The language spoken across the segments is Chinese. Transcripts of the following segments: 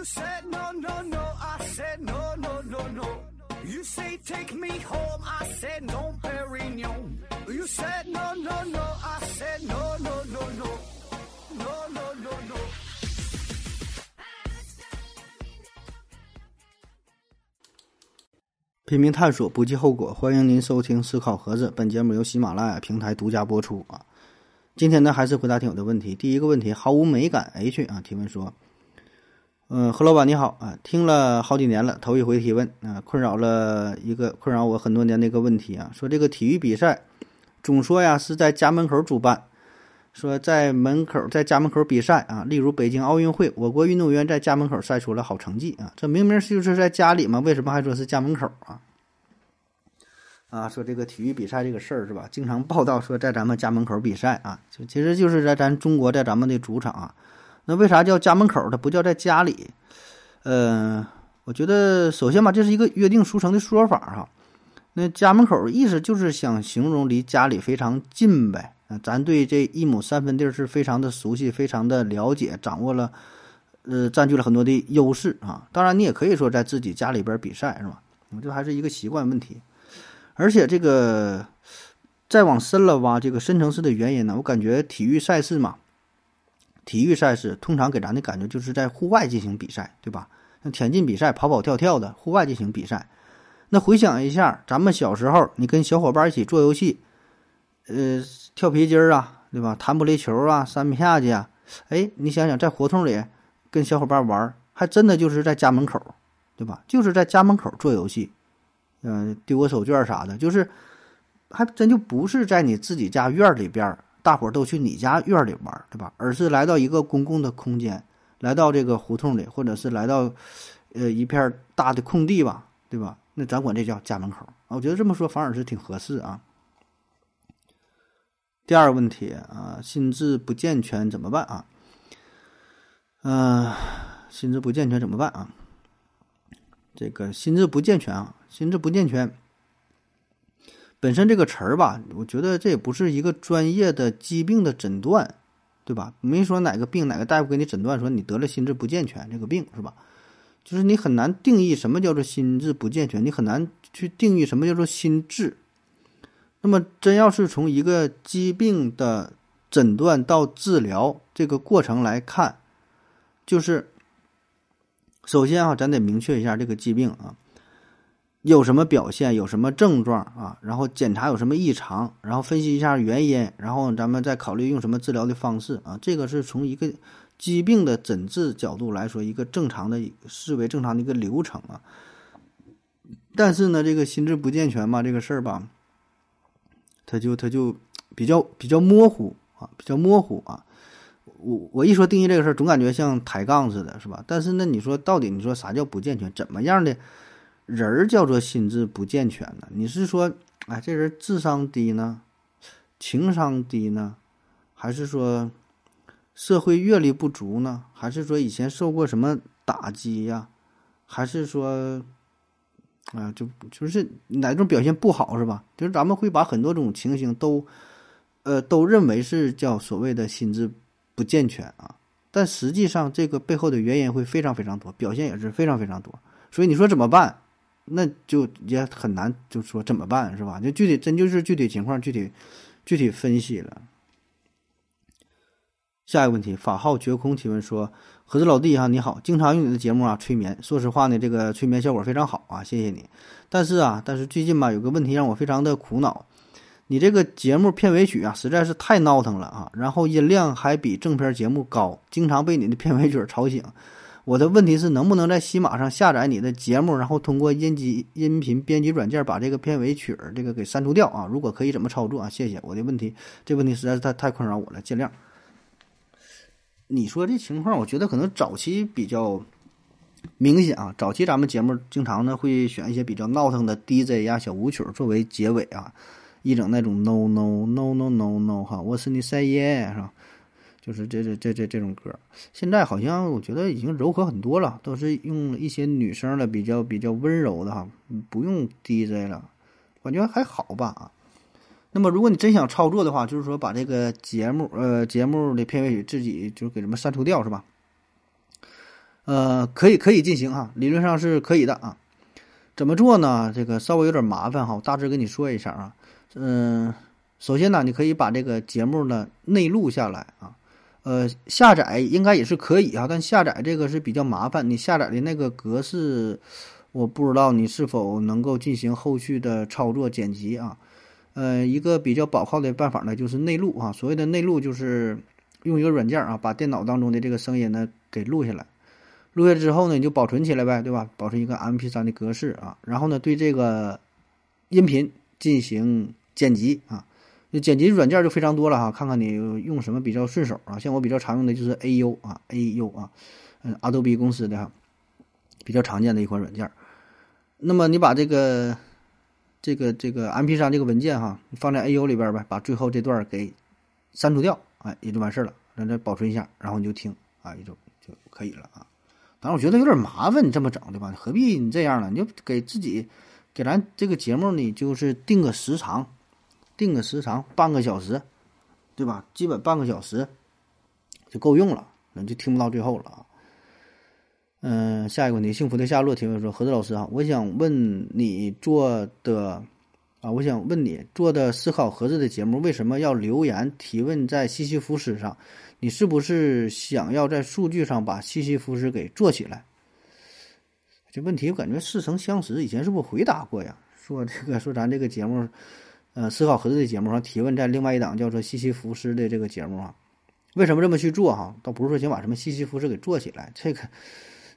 You said no, no, no, I said no, no, no, no. You say take me home, I said no, Perignon. You said no, no, no, I said no, no, no, no. No, no, no, no. 拼命探索，不计后果。欢迎您收听《思考盒子》，本节目由喜马拉雅平台独家播出啊。今天呢，还是回答听友的问题。第一个问题，毫无美感 H 啊提问说：“嗯，何老板你好啊，听了好几年了，头一回提问啊，困扰了一个困扰我很多年的一个问题啊，说这个体育比赛总说呀是在家门口主办，说在门口在家门口比赛啊，例如北京奥运会，我国运动员在家门口赛出了好成绩啊，这明明就是在家里嘛，为什么还说是家门口啊？”啊，说这个体育比赛这个事儿是吧？经常报道说在咱们家门口比赛啊，就其实就是在咱中国，在咱们的主场啊。那为啥叫家门口？它不叫在家里？呃，我觉得首先吧，这是一个约定俗成的说法哈。那家门口意思就是想形容离家里非常近呗。啊，咱对这一亩三分地是非常的熟悉，非常的了解，掌握了，呃，占据了很多的优势啊。当然，你也可以说在自己家里边比赛是吧？我这还是一个习惯问题。而且这个再往深了挖，这个深层次的原因呢，我感觉体育赛事嘛，体育赛事通常给咱的感觉就是在户外进行比赛，对吧？像田径比赛、跑跑跳跳的，户外进行比赛。那回想一下，咱们小时候，你跟小伙伴一起做游戏，呃，跳皮筋儿啊，对吧？弹玻璃球啊，三米下去啊，哎，你想想，在胡同里跟小伙伴玩，还真的就是在家门口，对吧？就是在家门口做游戏。嗯，丢个手绢啥的，就是还真就不是在你自己家院里边，大伙儿都去你家院里玩，对吧？而是来到一个公共的空间，来到这个胡同里，或者是来到呃一片大的空地吧，对吧？那咱管这叫家门口啊。我觉得这么说反而是挺合适啊。第二个问题啊，心智不健全怎么办啊？嗯，心智不健全怎么办啊？这个心智不健全啊。心智不健全，本身这个词儿吧，我觉得这也不是一个专业的疾病的诊断，对吧？没说哪个病哪个大夫给你诊断说你得了心智不健全这个病是吧？就是你很难定义什么叫做心智不健全，你很难去定义什么叫做心智。那么，真要是从一个疾病的诊断到治疗这个过程来看，就是首先啊，咱得明确一下这个疾病啊。有什么表现，有什么症状啊？然后检查有什么异常，然后分析一下原因，然后咱们再考虑用什么治疗的方式啊？这个是从一个疾病的诊治角度来说，一个正常的视为正常的一个流程啊。但是呢，这个心智不健全嘛，这个事儿吧，他就他就比较比较模糊啊，比较模糊啊。我我一说定义这个事儿，总感觉像抬杠似的，是吧？但是那你说到底，你说啥叫不健全？怎么样的？人儿叫做心智不健全呢？你是说，哎，这人智商低呢，情商低呢，还是说社会阅历不足呢？还是说以前受过什么打击呀？还是说，啊，就就是哪种表现不好是吧？就是咱们会把很多种情形都，呃，都认为是叫所谓的心智不健全啊。但实际上，这个背后的原因会非常非常多，表现也是非常非常多。所以你说怎么办？那就也很难，就说怎么办是吧？就具体真就是具体情况具体具体分析了。下一个问题，法号绝空提问说：“盒子老弟哈，你好，经常用你的节目啊催眠，说实话呢，这个催眠效果非常好啊，谢谢你。但是啊，但是最近吧，有个问题让我非常的苦恼，你这个节目片尾曲啊实在是太闹腾了啊，然后音量还比正片节目高，经常被你的片尾曲吵醒。”我的问题是，能不能在喜马上下载你的节目，然后通过音机音频编辑软件把这个片尾曲儿这个给删除掉啊？如果可以，怎么操作啊？谢谢。我的问题，这问题实在是太太困扰我了，见谅。你说这情况，我觉得可能早期比较明显啊。早期咱们节目经常呢会选一些比较闹腾的 DJ 呀、小舞曲作为结尾啊，一整那种 No No No No No No 哈，我是你 Say Yeah 是吧？就是这这这这这种歌，现在好像我觉得已经柔和很多了，都是用一些女生的比较比较温柔的哈，不用 DJ 了，感觉还好吧啊。那么如果你真想操作的话，就是说把这个节目呃节目的片尾曲自己就给什么删除掉是吧？呃，可以可以进行啊，理论上是可以的啊。怎么做呢？这个稍微有点麻烦哈，我大致跟你说一下啊。嗯，首先呢，你可以把这个节目呢内录下来啊。呃，下载应该也是可以啊，但下载这个是比较麻烦。你下载的那个格式，我不知道你是否能够进行后续的操作剪辑啊。呃，一个比较保靠的办法呢，就是内录啊。所谓的内录，就是用一个软件啊，把电脑当中的这个声音呢给录下来。录下来之后呢，你就保存起来呗，对吧？保存一个 MP3 的格式啊。然后呢，对这个音频进行剪辑啊。那剪辑软件就非常多了哈，看看你用什么比较顺手啊？像我比较常用的就是 AU 啊，AU 啊，嗯，Adobe 公司的哈，比较常见的一款软件。那么你把这个这个这个 MP3 这个文件哈，放在 AU 里边呗，把最后这段给删除掉，哎，也就完事儿了。让它保存一下，然后你就听啊，也就就可以了啊。当然，我觉得有点麻烦，你这么整对吧？何必你这样呢？你就给自己给咱这个节目，你就是定个时长。定个时长半个小时，对吧？基本半个小时就够用了，那就听不到最后了啊。嗯，下一个问题，幸福的夏洛提问说：“何子老师啊，我想问你做的啊，我想问你做的思考盒子的节目为什么要留言提问在西西弗斯上？你是不是想要在数据上把西西弗斯给做起来？”这问题我感觉似曾相识，以前是不是回答过呀？说这个说咱这个节目。呃，思考盒子的节目上提问，在另外一档叫做西西弗斯的这个节目啊，为什么这么去做哈？倒不是说想把什么西西弗斯给做起来，这个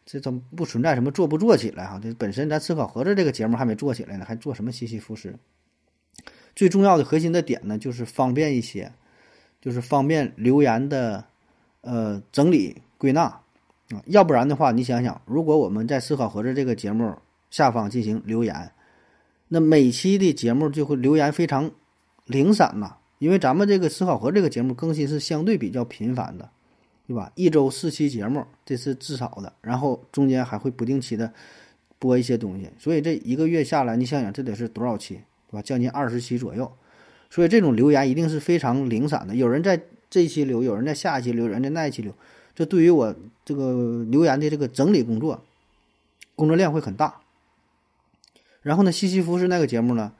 这都不存在什么做不做起来哈。这本身咱思考盒子这个节目还没做起来呢，还做什么西西弗斯？最重要的核心的点呢，就是方便一些，就是方便留言的呃整理归纳啊。要不然的话，你想想，如果我们在思考盒子这个节目下方进行留言。那每期的节目就会留言非常零散呐，因为咱们这个思考盒这个节目更新是相对比较频繁的，对吧？一周四期节目，这是至少的，然后中间还会不定期的播一些东西，所以这一个月下来，你想想这得是多少期，对吧？将近二十期左右，所以这种留言一定是非常零散的，有人在这一期留，有人在下一期留，有人在那一期留，这对于我这个留言的这个整理工作，工作量会很大。然后呢，西西弗斯那个节目呢，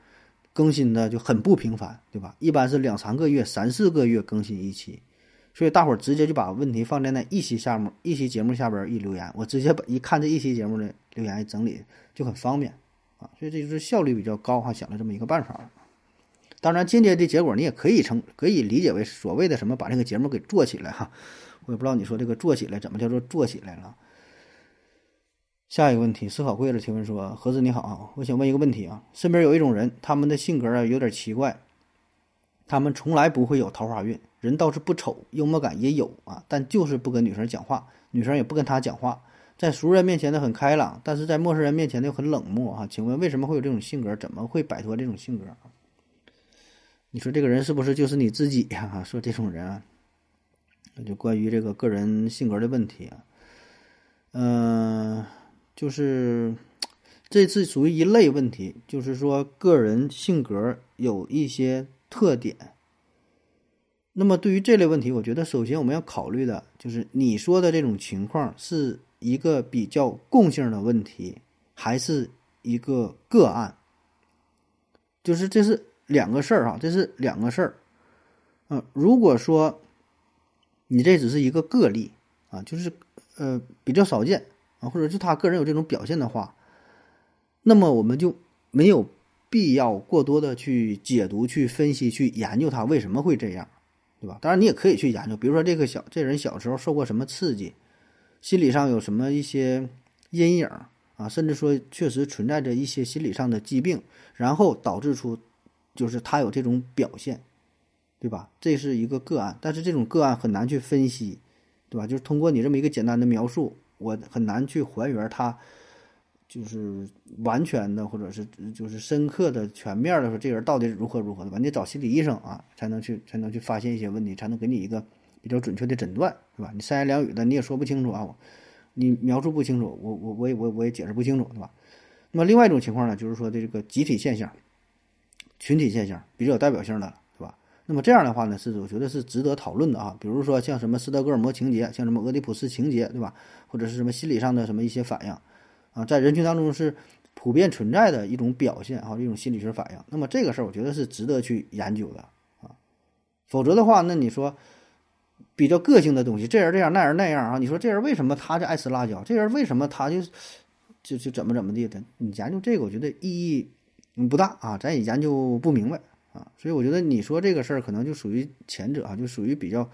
更新的就很不频繁，对吧？一般是两三个月、三四个月更新一期，所以大伙儿直接就把问题放在那一期下面，一期节目下边一留言，我直接把一看这一期节目的留言整理就很方便啊，所以这就是效率比较高哈，想了这么一个办法。当然，间接的结果你也可以成可以理解为所谓的什么把这个节目给做起来哈，我也不知道你说这个做起来怎么叫做做起来了。下一个问题，思考贵了提问说：“何子你好，我想问一个问题啊，身边有一种人，他们的性格啊有点奇怪，他们从来不会有桃花运，人倒是不丑，幽默感也有啊，但就是不跟女生讲话，女生也不跟他讲话，在熟人面前呢很开朗，但是在陌生人面前呢又很冷漠啊。请问为什么会有这种性格？怎么会摆脱这种性格？你说这个人是不是就是你自己呀？说这种人啊，那就关于这个个人性格的问题啊，嗯。”就是这次属于一类问题，就是说个人性格有一些特点。那么对于这类问题，我觉得首先我们要考虑的就是你说的这种情况是一个比较共性的问题，还是一个个案？就是这是两个事儿哈，这是两个事儿。嗯，如果说你这只是一个个例啊，就是呃比较少见。啊，或者是他个人有这种表现的话，那么我们就没有必要过多的去解读、去分析、去研究他为什么会这样，对吧？当然，你也可以去研究，比如说这个小这人小时候受过什么刺激，心理上有什么一些阴影啊，甚至说确实存在着一些心理上的疾病，然后导致出就是他有这种表现，对吧？这是一个个案，但是这种个案很难去分析，对吧？就是通过你这么一个简单的描述。我很难去还原他，就是完全的，或者是就是深刻的、全面的说，这人到底如何如何的吧？你找心理医生啊，才能去才能去发现一些问题，才能给你一个比较准确的诊断，是吧？你三言两语的你也说不清楚啊，你描述不清楚，我我我也我我也解释不清楚，对吧？那么另外一种情况呢，就是说的这个集体现象、群体现象比较有代表性的，那么这样的话呢，是我觉得是值得讨论的啊。比如说像什么斯德哥尔摩情节，像什么俄狄浦斯情节，对吧？或者是什么心理上的什么一些反应啊，在人群当中是普遍存在的一种表现啊，一种心理学反应。那么这个事儿，我觉得是值得去研究的啊。否则的话，那你说比较个性的东西，这人这样，那人那样啊，你说这人为什么他就爱吃辣椒？这人为什么他就就就怎么怎么地的？你研究这个，我觉得意义不大啊，咱也研究不明白。啊，所以我觉得你说这个事儿可能就属于前者啊，就属于比较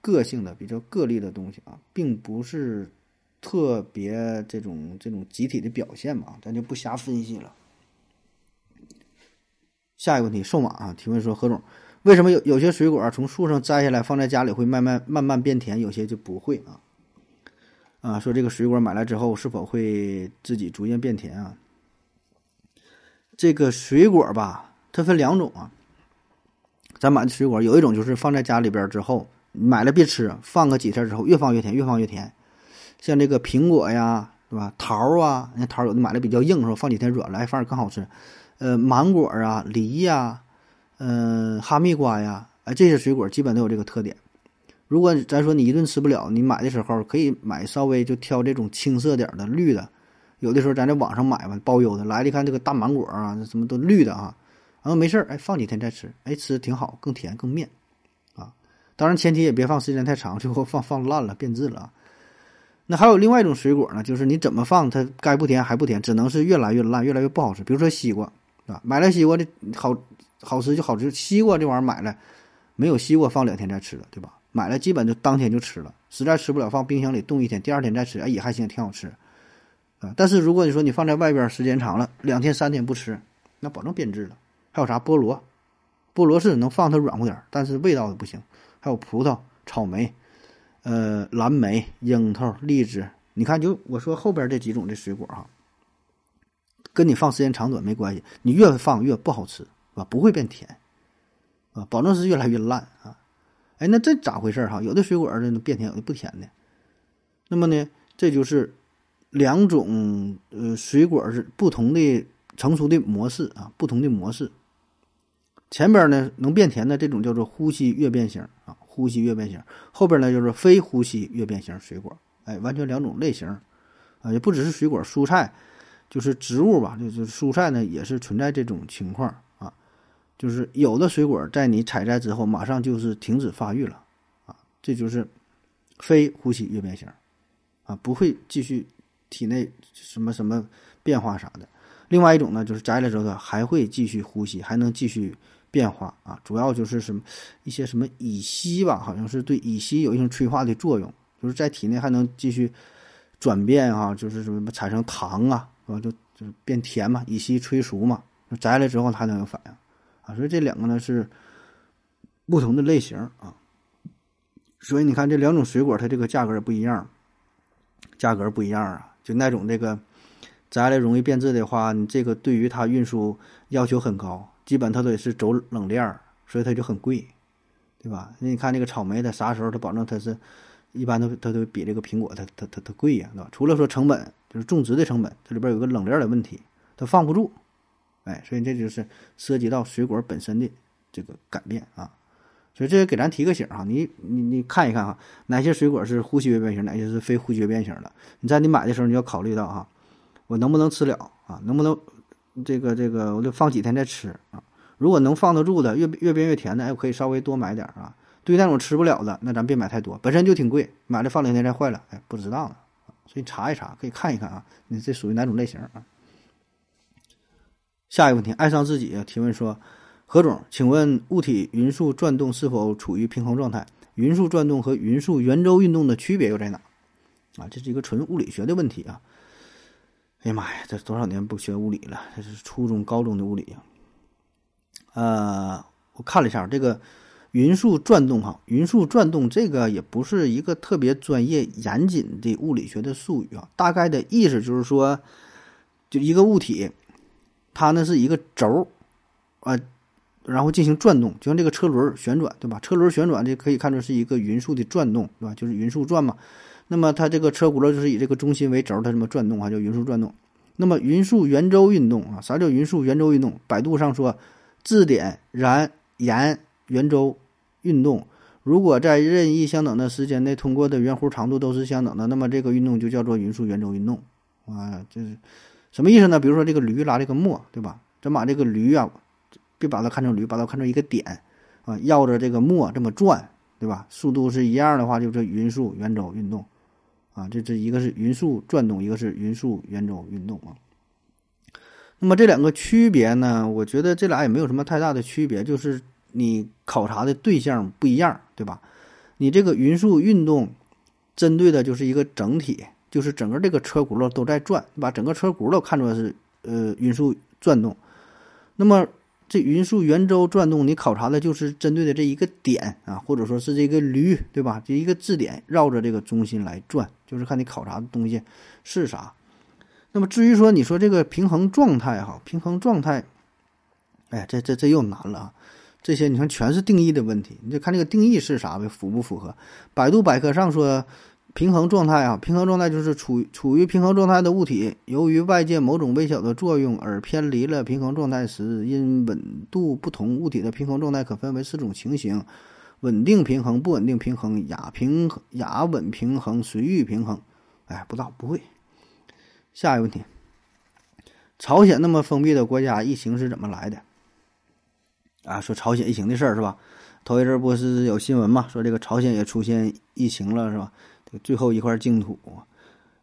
个性的、比较个例的东西啊，并不是特别这种这种集体的表现嘛，咱就不瞎分析了。下一个问题，瘦马啊提问说：何总，为什么有有些水果从树上摘下来放在家里会慢慢慢慢变甜，有些就不会啊？啊，说这个水果买来之后是否会自己逐渐变甜啊？这个水果吧，它分两种啊。咱买的水果有一种就是放在家里边之后，买了别吃，放个几天之后越放越甜，越放越甜。像这个苹果呀，对吧？桃啊，那桃有的买的比较硬，是吧？放几天软了，哎，反而更好吃。呃，芒果啊，梨呀，嗯，哈密瓜呀，哎，这些水果基本都有这个特点。如果咱说你一顿吃不了，你买的时候可以买稍微就挑这种青色点的绿的。有的时候咱在网上买吧，包邮的，来了一看这个大芒果啊，什么都绿的啊。然后没事儿，哎，放几天再吃，哎，吃挺好，更甜更面，啊，当然前提也别放时间太长，最后 放放烂了变质了啊。那还有另外一种水果呢，就是你怎么放它该不甜还不甜，只能是越来越烂，越来越不好吃。比如说西瓜，啊，买了西瓜的好好吃就好吃，西瓜这玩意儿买了没有西瓜放两天再吃了，对吧？买了基本就当天就吃了，实在吃不了放冰箱里冻一天，第二天再吃，哎也还行，挺好吃，啊。但是如果你说你放在外边时间长了，两天三天不吃，那保证变质了。还有啥菠萝？菠萝是能放它软乎点但是味道不行。还有葡萄、草莓、呃蓝莓、樱桃、荔枝。你看，就我说后边这几种这水果哈，跟你放时间长短没关系。你越放越不好吃，啊？不会变甜，啊，保证是越来越烂啊。哎，那这咋回事哈？有的水果呢变甜，有的不甜的。那么呢，这就是两种呃水果是不同的成熟的模式啊，不同的模式。前边呢能变甜的这种叫做呼吸越变型啊，呼吸越变型。后边呢就是非呼吸越变型水果，哎，完全两种类型啊，也不只是水果，蔬菜就是植物吧，就是蔬菜呢也是存在这种情况啊，就是有的水果在你采摘之后马上就是停止发育了啊，这就是非呼吸越变型啊，不会继续体内什么什么变化啥的。另外一种呢就是摘了之后还会继续呼吸，还能继续。变化啊，主要就是什么一些什么乙烯吧，好像是对乙烯有一种催化的作用，就是在体内还能继续转变啊，就是什么产生糖啊，啊？就就是变甜嘛，乙烯催熟嘛，摘了之后它能有反应啊，所以这两个呢是不同的类型啊，所以你看这两种水果它这个价格不一样，价格不一样啊，就那种这个摘了容易变质的话，你这个对于它运输要求很高。基本它都得是走冷链儿，所以它就很贵，对吧？那你看那个草莓，它啥时候它保证它是，一般都它都比这个苹果它它它它贵呀，对吧？除了说成本，就是种植的成本，这里边有个冷链的问题，它放不住，哎，所以这就是涉及到水果本身的这个改变啊。所以这也给咱提个醒哈，你你你看一看哈，哪些水果是呼吸变型，哪些是非呼吸变型的？你在你买的时候你要考虑到哈，我能不能吃了啊？能不能？这个这个，我得放几天再吃啊。如果能放得住的，越越变越甜的，哎，我可以稍微多买点啊。对于那种吃不了的，那咱别买太多，本身就挺贵，买了放两天再坏了，哎，不值当了。所以查一查，可以看一看啊，你这属于哪种类型啊？下一个问题，爱上自己提问说，何总，请问物体匀速转动是否处于平衡状态？匀速转动和匀速圆周运动的区别又在哪？啊，这是一个纯物理学的问题啊。哎呀妈呀，这多少年不学物理了？这是初中、高中的物理呀。呃，我看了一下这个匀速转动哈，匀速转动这个也不是一个特别专业严谨的物理学的术语啊。大概的意思就是说，就一个物体，它呢是一个轴啊，然后进行转动，就像这个车轮旋转，对吧？车轮旋转这可以看作是一个匀速的转动，对吧？就是匀速转嘛。那么它这个车轱辘就是以这个中心为轴，它这么转动啊，叫匀速转动。那么匀速圆周运动啊，啥叫匀速圆周运动？百度上说，质点燃沿圆周运动，如果在任意相等的时间内通过的圆弧长度都是相等的，那么这个运动就叫做匀速圆周运动。啊，这是什么意思呢？比如说这个驴拉这个磨，对吧？咱把这个驴啊，别把它看成驴，把它看成一个点啊，绕着这个磨这么转，对吧？速度是一样的话，就是匀速圆周运动。啊，这这一个是匀速转动，一个是匀速圆周运动啊。那么这两个区别呢？我觉得这俩也没有什么太大的区别，就是你考察的对象不一样，对吧？你这个匀速运动针对的就是一个整体，就是整个这个车轱辘都在转，把整个车轱辘看作是呃匀速转动。那么这匀速圆周转动，你考察的就是针对的这一个点啊，或者说是这个驴，对吧？这一个质点绕着这个中心来转，就是看你考察的东西是啥。那么至于说你说这个平衡状态哈，平衡状态，哎，这这这又难了啊！这些你看全是定义的问题，你就看这个定义是啥呗，符不符合？百度百科上说，平衡状态啊，平衡状态就是处于处于平衡状态的物体，由于外界某种微小的作用而偏离了平衡状态时，因稳度不同，物体的平衡状态可分为四种情形：稳定平衡、不稳定平衡、亚平亚稳平衡、随遇平衡。哎，不知道不会。下一个问题，朝鲜那么封闭的国家，疫情是怎么来的？啊，说朝鲜疫情的事儿是吧？头一阵不是有新闻嘛，说这个朝鲜也出现疫情了是吧？最后一块净土，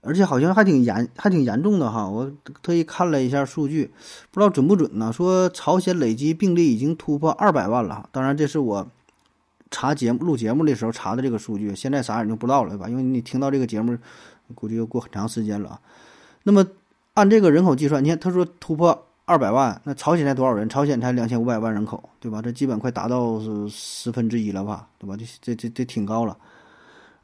而且好像还挺严，还挺严重的哈。我特意看了一下数据，不知道准不准呢？说朝鲜累计病例已经突破二百万了。当然，这是我查节目、录节目的时候查的这个数据，现在啥人就不知道了对吧？因为你听到这个节目，估计又过很长时间了。那么，按这个人口计算，你看他说突破二百万，那朝鲜才多少人？朝鲜才两千五百万人口，对吧？这基本快达到是十分之一了吧，对吧？这这这这挺高了。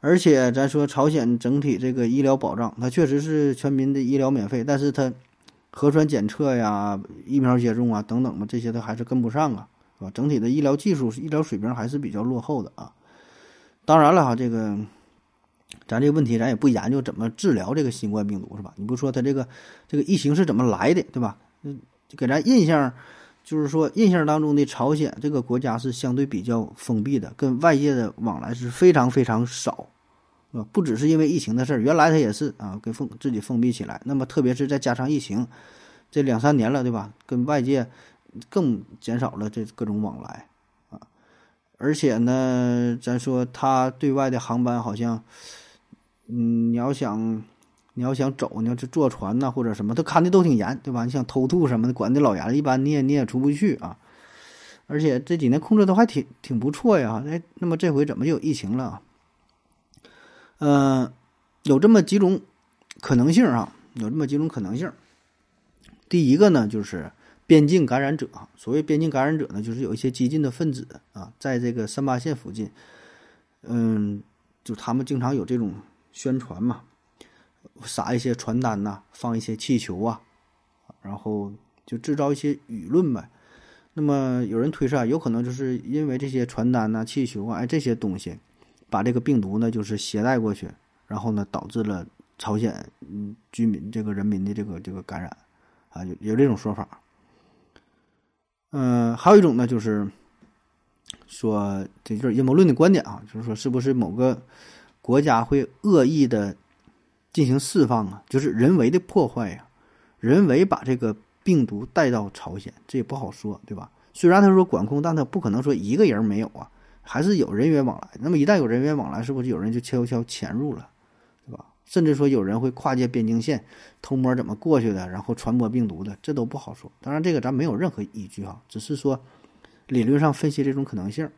而且咱说朝鲜整体这个医疗保障，它确实是全民的医疗免费，但是它核酸检测呀、疫苗接种啊等等吧，这些它还是跟不上啊，是吧？整体的医疗技术、医疗水平还是比较落后的啊。当然了哈，这个。咱这个问题，咱也不研究怎么治疗这个新冠病毒，是吧？你不说它这个这个疫情是怎么来的，对吧？嗯，给咱印象就是说，印象当中的朝鲜这个国家是相对比较封闭的，跟外界的往来是非常非常少，啊，不只是因为疫情的事儿，原来它也是啊，给封自己封闭起来。那么，特别是再加上疫情这两三年了，对吧？跟外界更减少了这各种往来啊。而且呢，咱说它对外的航班好像。嗯，你要想，你要想走，你要去坐船呐，或者什么，他看的都挺严，对吧？你想偷渡什么的，管的老严，一般你也你也出不去啊。而且这几年控制都还挺挺不错呀。哎，那么这回怎么就有疫情了？嗯，有这么几种可能性啊，有这么几种可能性。第一个呢，就是边境感染者。所谓边境感染者呢，就是有一些激进的分子啊，在这个三八线附近，嗯，就他们经常有这种。宣传嘛，撒一些传单呐，放一些气球啊，然后就制造一些舆论呗。那么有人推测，有可能就是因为这些传单呐、气球啊，哎这些东西，把这个病毒呢就是携带过去，然后呢导致了朝鲜嗯居民这个人民的这个这个感染啊，有有这种说法。嗯，还有一种呢，就是说这就是阴谋论的观点啊，就是说是不是某个。国家会恶意的进行释放啊，就是人为的破坏呀，人为把这个病毒带到朝鲜，这也不好说，对吧？虽然他说管控，但他不可能说一个人没有啊，还是有人员往来。那么一旦有人员往来，是不是有人就悄悄潜入了，对吧？甚至说有人会跨界边境线偷摸怎么过去的，然后传播病毒的，这都不好说。当然，这个咱没有任何依据哈，只是说理论上分析这种可能性。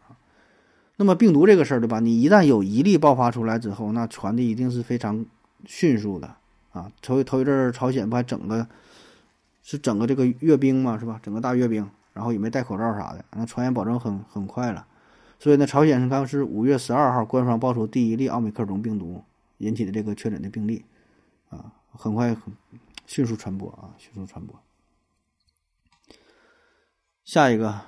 那么病毒这个事儿，对吧？你一旦有一例爆发出来之后，那传的一定是非常迅速的啊！头头一阵儿朝鲜不还整个，是整个这个阅兵嘛，是吧？整个大阅兵，然后也没戴口罩啥的，那传染保证很很快了。所以呢，朝鲜是刚是五月十二号官方爆出第一例奥密克戎病毒引起的这个确诊的病例，啊，很快很迅速传播啊，迅速传播。下一个。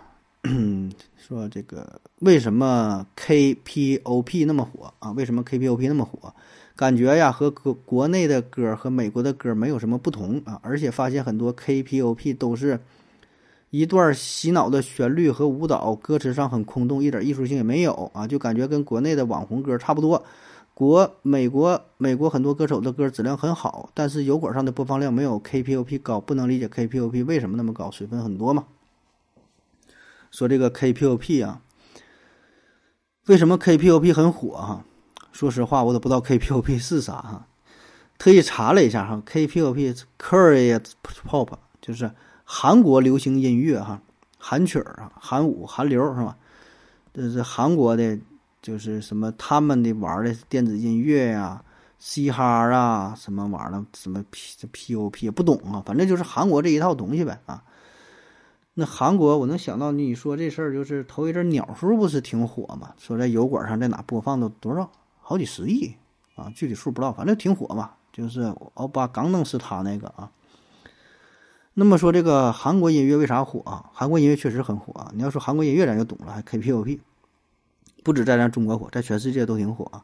说这个为什么 K-pop 那么火啊？为什么 K-pop 那么火？感觉呀和国国内的歌和美国的歌没有什么不同啊，而且发现很多 K-pop 都是一段洗脑的旋律和舞蹈，歌词上很空洞，一点艺术性也没有啊，就感觉跟国内的网红歌差不多。国美国美国很多歌手的歌质量很好，但是油管上的播放量没有 K-pop 高，不能理解 K-pop 为什么那么高，水分很多嘛。说这个 K-pop 啊，为什么 K-pop 很火哈？说实话，我都不知道 K-pop 是啥哈，特意查了一下哈，K-pop Korea Pop 就是韩国流行音乐哈，韩曲儿啊，韩舞、韩流是吧？这是韩国的。就是什么他们的玩的电子音乐呀，嘻哈啊，什么玩意儿什么 P P O P 也不懂啊，反正就是韩国这一套东西呗啊。那韩国我能想到你说这事儿，就是头一阵鸟叔不是挺火嘛？说在油管上在哪播放都多少好几十亿啊，具体数不知道，反正挺火嘛。就是欧巴刚弄是他那个啊。那么说这个韩国音乐为啥火啊？韩国音乐确实很火啊。你要说韩国音乐咱就懂了，还 K P O P。不止在咱中国火，在全世界都挺火啊！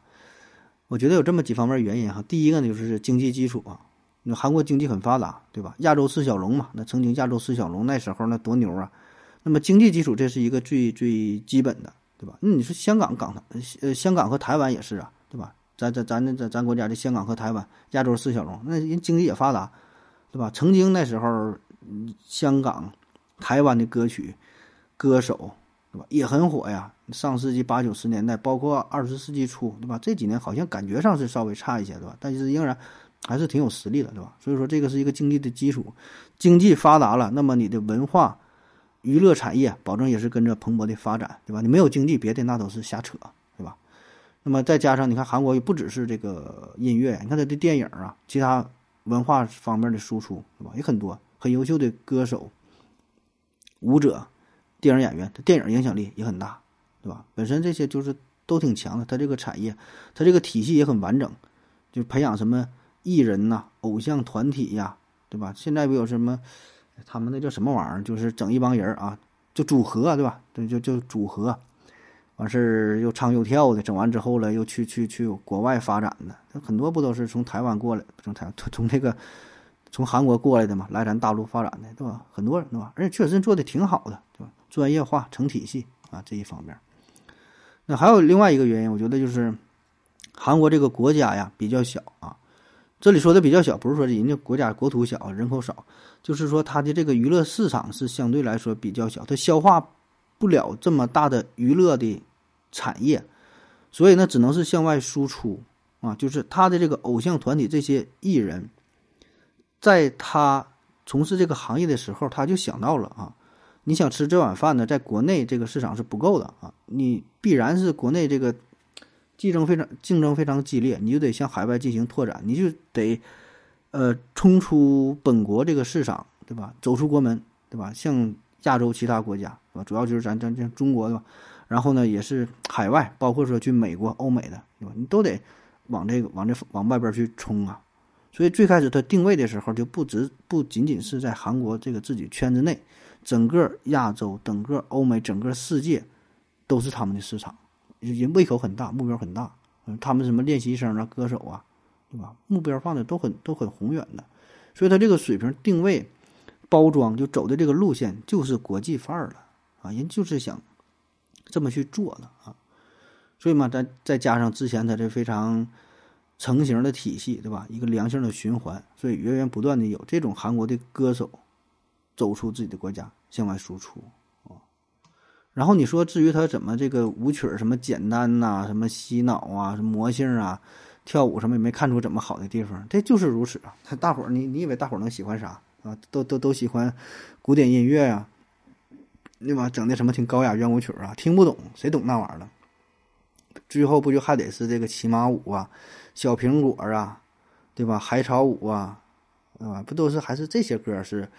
我觉得有这么几方面原因哈。第一个呢，就是经济基础啊。那韩国经济很发达，对吧？亚洲四小龙嘛，那曾经亚洲四小龙那时候那多牛啊！那么经济基础这是一个最最基本的，对吧？那你说香港、港呃香港和台湾也是啊，对吧？咱咱咱咱咱国家的香港和台湾，亚洲四小龙，那人经济也发达，对吧？曾经那时候，香港、台湾的歌曲歌手。对吧？也很火呀。上世纪八九十年代，包括二十世纪初，对吧？这几年好像感觉上是稍微差一些，对吧？但是仍然还是挺有实力的，对吧？所以说这个是一个经济的基础，经济发达了，那么你的文化娱乐产业保证也是跟着蓬勃的发展，对吧？你没有经济，别的那都是瞎扯，对吧？那么再加上你看韩国也不只是这个音乐，你看它的电影啊，其他文化方面的输出，对吧？也很多，很优秀的歌手、舞者。电影演员，他电影影响力也很大，对吧？本身这些就是都挺强的，他这个产业，他这个体系也很完整，就培养什么艺人呐、偶像团体呀，对吧？现在不有什么，他们那叫什么玩意儿？就是整一帮人啊，就组合，对吧？对，就就组合，完事儿又唱又跳的，整完之后了，又去去去国外发展的，很多不都是从台湾过来，从台从从那个从韩国过来的嘛，来咱大陆发展的，对吧？很多人，对吧？而且确实做的挺好的，对吧？专业化成体系啊，这一方面，那还有另外一个原因，我觉得就是韩国这个国家呀比较小啊。这里说的比较小，不是说人家国家国土小、人口少，就是说它的这个娱乐市场是相对来说比较小，它消化不了这么大的娱乐的产业，所以呢，只能是向外输出啊。就是他的这个偶像团体这些艺人，在他从事这个行业的时候，他就想到了啊。你想吃这碗饭呢，在国内这个市场是不够的啊，你必然是国内这个竞争非常竞争非常激烈，你就得向海外进行拓展，你就得呃冲出本国这个市场，对吧？走出国门，对吧？向亚洲其他国家，对吧？主要就是咱咱咱中国，的吧？然后呢，也是海外，包括说去美国、欧美的，对吧？你都得往这个往这往外边去冲啊。所以最开始它定位的时候，就不只不仅仅是在韩国这个自己圈子内。整个亚洲、整个欧美、整个世界，都是他们的市场，人胃口很大，目标很大。他们什么练习生啊、歌手啊，对吧？目标放的都很都很宏远的，所以他这个水平定位、包装就走的这个路线就是国际范儿了啊！人就是想这么去做的啊！所以嘛，再再加上之前他这非常成型的体系，对吧？一个良性的循环，所以源源不断的有这种韩国的歌手。走出自己的国家，向外输出啊。然后你说，至于他怎么这个舞曲什么简单呐，什么洗脑啊，什么魔性啊，跳舞什么也没看出怎么好的地方，这就是如此啊。他大伙儿，你你以为大伙儿能喜欢啥啊？都都都喜欢古典音乐呀，对吧？整的什么挺高雅圆舞曲啊，听不懂，谁懂那玩意儿了？最后不就还得是这个骑马舞啊，小苹果啊，对吧？海草舞啊，啊？不都是还是这些歌是？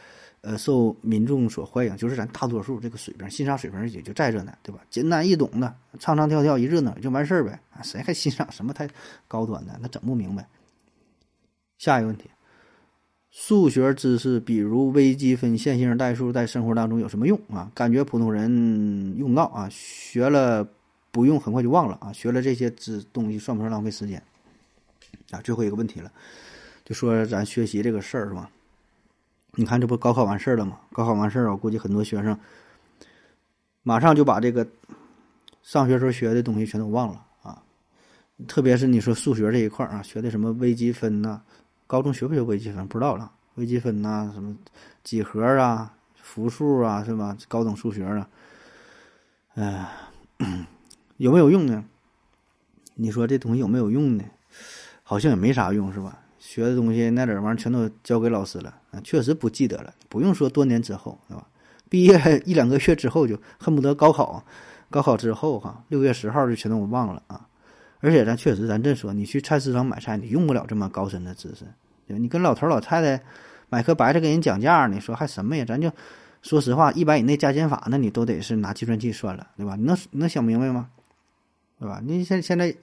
呃，受民众所欢迎，就是咱大多数这个水平，欣赏水平也就在这呢，对吧？简单易懂的，唱唱跳跳一热闹就完事儿呗，啊，谁还欣赏什么太高端的？那整不明白。下一个问题，数学知识，比如微积分、线性代数，在生活当中有什么用啊？感觉普通人用不到啊，学了不用，很快就忘了啊。学了这些知东西，算不算浪费时间？啊，最后一个问题了，就说咱学习这个事儿是吧？你看这不高考完事儿了吗？高考完事儿，我估计很多学生马上就把这个上学时候学的东西全都忘了啊。特别是你说数学这一块儿啊，学的什么微积分呐，高中学不学微积分不知道了，微积分呐，什么几何啊、复数啊，是吧？高等数学啊，哎，有没有用呢？你说这东西有没有用呢？好像也没啥用，是吧？学的东西那点玩意儿全都交给老师了啊，确实不记得了。不用说多年之后，对吧？毕业一两个月之后就恨不得高考，高考之后哈，六月十号就全都忘了啊。而且咱确实，咱这说，你去菜市场买菜，你用不了这么高深的知识。对吧你跟老头老太太买颗白菜给人讲价，你说还什么呀？咱就说实话，一百以内加减法，那你都得是拿计算器算了，对吧？你能能想明白吗？对吧？你现现在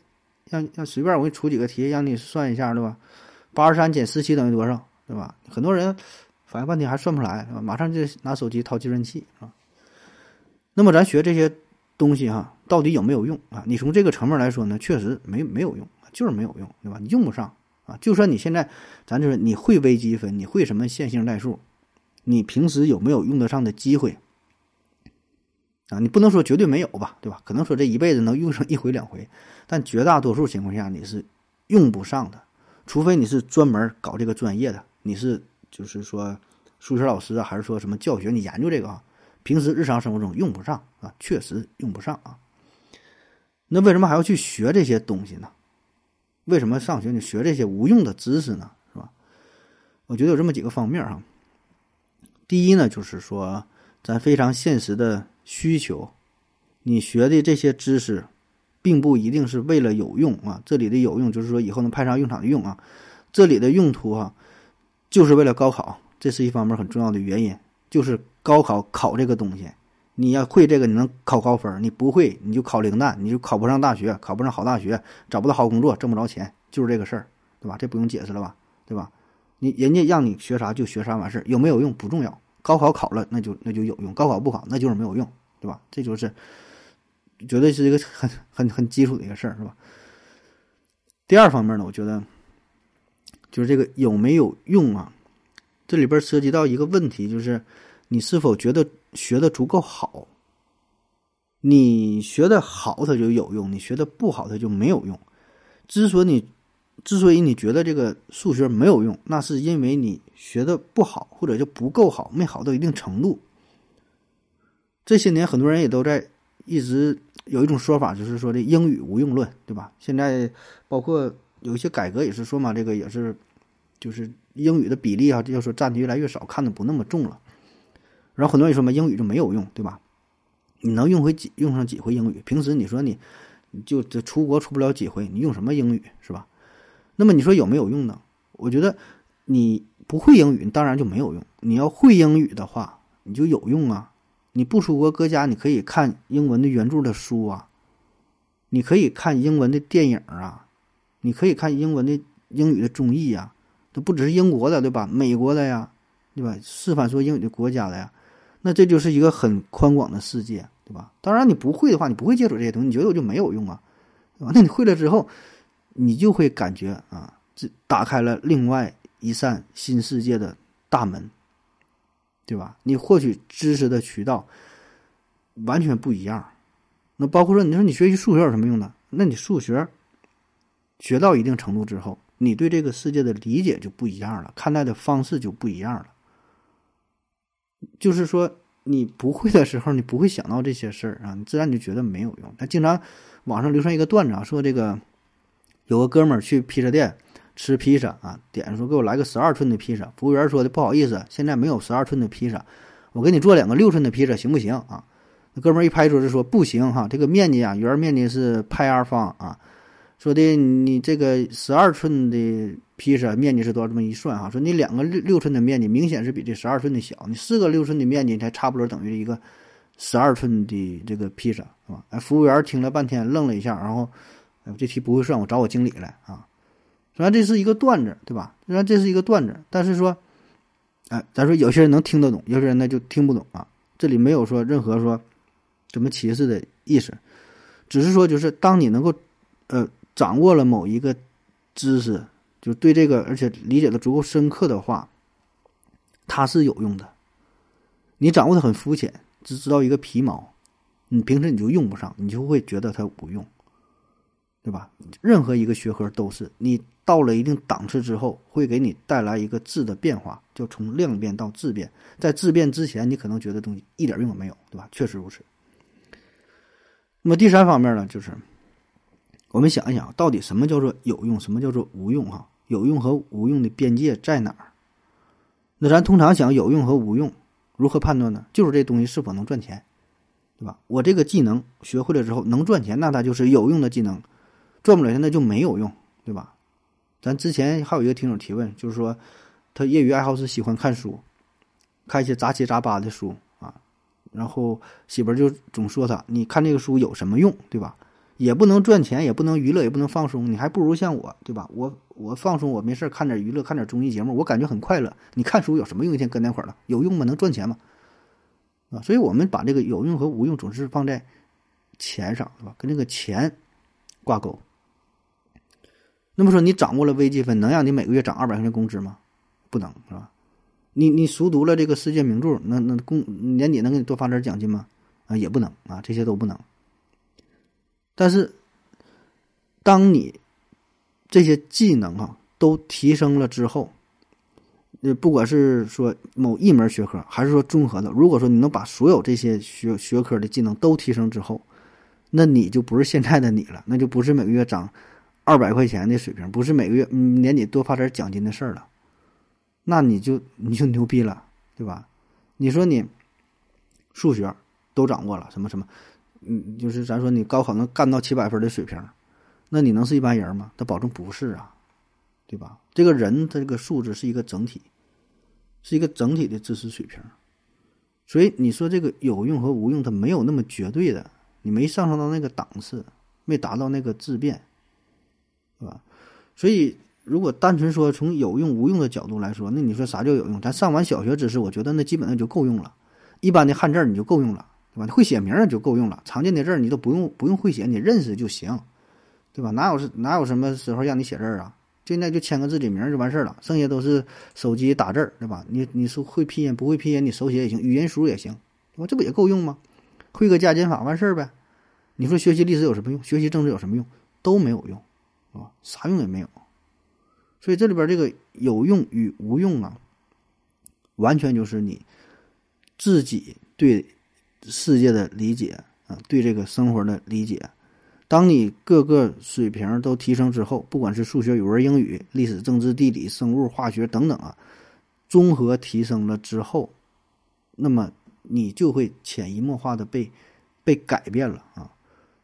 让让随便我给你出几个题，让你算一下，对吧？八十三减十七等于多少？对吧？很多人反应半天还算不出来，是吧？马上就拿手机掏计算器啊。那么咱学这些东西哈，到底有没有用啊？你从这个层面来说呢，确实没没有用，就是没有用，对吧？你用不上啊。就算你现在咱就是你会微积分，你会什么线性代数，你平时有没有用得上的机会啊？你不能说绝对没有吧，对吧？可能说这一辈子能用上一回两回，但绝大多数情况下你是用不上的。除非你是专门搞这个专业的，你是就是说数学老师啊，还是说什么教学，你研究这个啊，平时日常生活中用不上啊，确实用不上啊。那为什么还要去学这些东西呢？为什么上学你学这些无用的知识呢？是吧？我觉得有这么几个方面哈。第一呢，就是说咱非常现实的需求，你学的这些知识。并不一定是为了有用啊，这里的有用就是说以后能派上用场的用啊，这里的用途哈，就是为了高考，这是一方面很重要的原因，就是高考考这个东西，你要会这个，你能考高分你不会你就考零蛋，你就考不上大学，考不上好大学，找不到好工作，挣不着钱，就是这个事儿，对吧？这不用解释了吧，对吧？你人家让你学啥就学啥完事儿，有没有用不重要，高考考了那就那就有用，高考不考那就是没有用，对吧？这就是。绝对是一个很很很基础的一个事儿，是吧？第二方面呢，我觉得就是这个有没有用啊？这里边涉及到一个问题，就是你是否觉得学的足够好？你学的好，它就有用；你学的不好，它就没有用。之所以你之所以你觉得这个数学没有用，那是因为你学的不好，或者就不够好，没好到一定程度。这些年，很多人也都在。一直有一种说法，就是说这英语无用论，对吧？现在包括有一些改革也是说嘛，这个也是，就是英语的比例啊，就说占的越来越少，看的不那么重了。然后很多人说嘛，英语就没有用，对吧？你能用回几用上几回英语？平时你说你你就这出国出不了几回，你用什么英语是吧？那么你说有没有用呢？我觉得你不会英语，当然就没有用。你要会英语的话，你就有用啊。你不出国，搁家你可以看英文的原著的书啊，你可以看英文的电影啊，你可以看英文的英语的综艺呀，都不只是英国的，对吧？美国的呀，对吧？示范说英语的国家的呀，那这就是一个很宽广的世界，对吧？当然，你不会的话，你不会接触这些东西，你觉得我就没有用啊，对吧？那你会了之后，你就会感觉啊，这打开了另外一扇新世界的大门。对吧？你获取知识的渠道完全不一样。那包括说，你说你学习数学有什么用呢？那你数学学到一定程度之后，你对这个世界的理解就不一样了，看待的方式就不一样了。就是说，你不会的时候，你不会想到这些事儿啊，你自然你就觉得没有用。那经常网上流传一个段子啊，说这个有个哥们儿去披萨店。吃披萨啊，点说给我来个十二寸的披萨。服务员说的不好意思，现在没有十二寸的披萨，我给你做两个六寸的披萨行不行啊？那哥们儿一拍桌子说不行哈，这个面积啊，圆面积是派 r 方啊。说的你这个十二寸的披萨面积是多少？这么一算哈，说你两个六六寸的面积明显是比这十二寸的小，你四个六寸的面积才差不多等于一个十二寸的这个披萨是吧？哎，服务员听了半天愣了一下，然后，这题不会算，我找我经理来啊。虽然这是一个段子，对吧？虽然这是一个段子，但是说，哎，咱说有些人能听得懂，有些人呢就听不懂啊。这里没有说任何说怎么歧视的意思，只是说就是当你能够呃掌握了某一个知识，就对这个而且理解的足够深刻的话，它是有用的。你掌握的很肤浅，只知道一个皮毛，你平时你就用不上，你就会觉得它无用，对吧？任何一个学科都是，你到了一定档次之后，会给你带来一个质的变化，就从量变到质变。在质变之前，你可能觉得东西一点用都没有，对吧？确实如此。那么第三方面呢，就是我们想一想，到底什么叫做有用，什么叫做无用？哈，有用和无用的边界在哪儿？那咱通常想有用和无用，如何判断呢？就是这东西是否能赚钱，对吧？我这个技能学会了之后能赚钱，那它就是有用的技能；赚不了钱，那就没有用，对吧？咱之前还有一个听友提问，就是说他业余爱好是喜欢看书，看一些杂七杂八的书啊。然后媳妇儿就总说他，你看这个书有什么用，对吧？也不能赚钱，也不能娱乐，也不能放松，你还不如像我，对吧？我我放松，我没事看点娱乐，看点综艺节目，我感觉很快乐。你看书有什么用？一天搁那块儿了，有用吗？能赚钱吗？啊，所以我们把这个有用和无用总是放在钱上，是吧？跟这个钱挂钩。那么说，你掌握了微积分，能让你每个月涨二百块钱工资吗？不能，是吧？你你熟读了这个世界名著，那那工年底能给你多发点奖金吗？啊，也不能啊，这些都不能。但是，当你这些技能啊都提升了之后，呃，不管是说某一门学科，还是说综合的，如果说你能把所有这些学学科的技能都提升之后，那你就不是现在的你了，那就不是每个月涨二百块钱的水平，不是每个月年底多发点奖金的事儿了。那你就你就牛逼了，对吧？你说你数学都掌握了，什么什么，嗯，就是咱说你高考能干到七百分的水平，那你能是一般人吗？他保证不是啊，对吧？这个人他这个素质是一个整体，是一个整体的知识水平，所以你说这个有用和无用，它没有那么绝对的，你没上升到那个档次，没达到那个质变，是吧？所以。如果单纯说从有用无用的角度来说，那你说啥叫有用？咱上完小学知识，我觉得那基本上就够用了。一般的汉字你就够用了，对吧？会写名就够用了。常见的字你都不用不用会写，你认识就行，对吧？哪有是哪有什么时候让你写字啊？现在就签个自己名就完事儿了，剩下都是手机打字儿，对吧？你你是会拼音不会拼音，你手写也行，语音输也行，对吧？这不也够用吗？会个加减法完事儿呗。你说学习历史有什么用？学习政治有什么用？都没有用，啊，啥用也没有。所以这里边这个有用与无用啊，完全就是你自己对世界的理解啊，对这个生活的理解。当你各个水平都提升之后，不管是数学、语文、英语、历史、政治、地理、生物、化学等等啊，综合提升了之后，那么你就会潜移默化的被被改变了啊。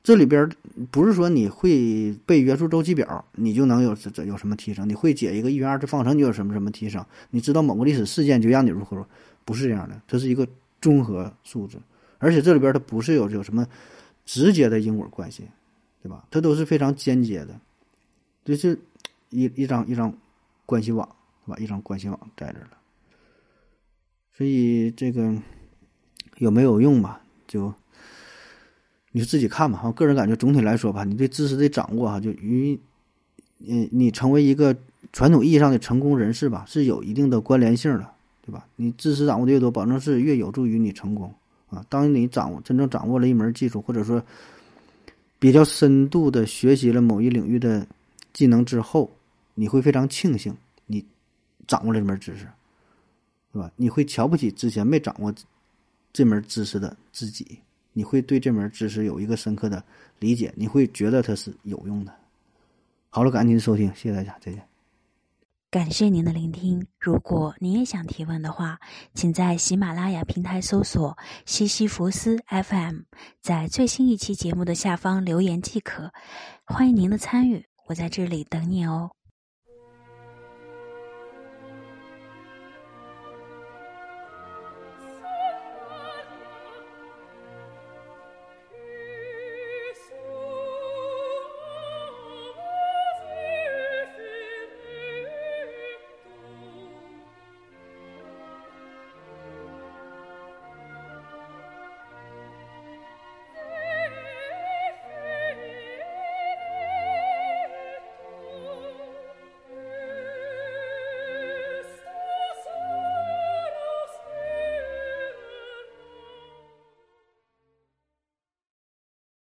这里边不是说你会背元素周期表，你就能有这有什么提升？你会解一个一元二次方程，就有什么什么提升？你知道某个历史事件，就让你如何？不是这样的，这是一个综合素质，而且这里边它不是有有什么直接的因果关系，对吧？它都是非常间接的，就是一一张一张关系网，对吧？一张关系网在这了。所以这个有没有用吧？就。你自己看吧，我个人感觉总体来说吧，你对知识的掌握哈，就与嗯你成为一个传统意义上的成功人士吧，是有一定的关联性的，对吧？你知识掌握的越多，保证是越有助于你成功啊。当你掌握真正掌握了一门技术，或者说比较深度的学习了某一领域的技能之后，你会非常庆幸你掌握了这门知识，对吧？你会瞧不起之前没掌握这门知识的自己。你会对这门知识有一个深刻的理解，你会觉得它是有用的。好了，感谢您的收听，谢谢大家，再见。感谢您的聆听。如果您也想提问的话，请在喜马拉雅平台搜索“西西弗斯 FM”，在最新一期节目的下方留言即可。欢迎您的参与，我在这里等你哦。